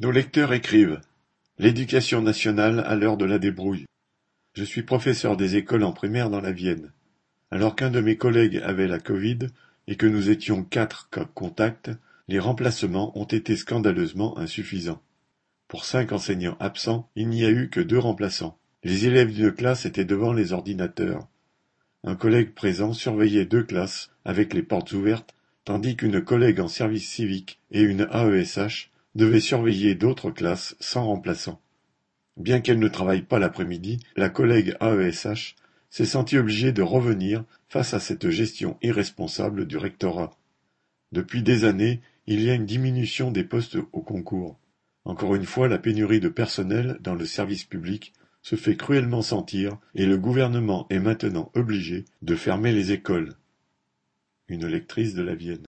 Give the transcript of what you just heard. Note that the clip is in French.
Nos lecteurs écrivent: L'éducation nationale à l'heure de la débrouille. Je suis professeur des écoles en primaire dans la Vienne. Alors qu'un de mes collègues avait la Covid et que nous étions quatre cas contacts, les remplacements ont été scandaleusement insuffisants. Pour cinq enseignants absents, il n'y a eu que deux remplaçants. Les élèves d'une classe étaient devant les ordinateurs. Un collègue présent surveillait deux classes avec les portes ouvertes, tandis qu'une collègue en service civique et une AESH devait surveiller d'autres classes sans remplaçant. Bien qu'elle ne travaille pas l'après-midi, la collègue AESH s'est sentie obligée de revenir face à cette gestion irresponsable du rectorat. Depuis des années, il y a une diminution des postes au concours. Encore une fois, la pénurie de personnel dans le service public se fait cruellement sentir et le gouvernement est maintenant obligé de fermer les écoles. Une lectrice de la Vienne.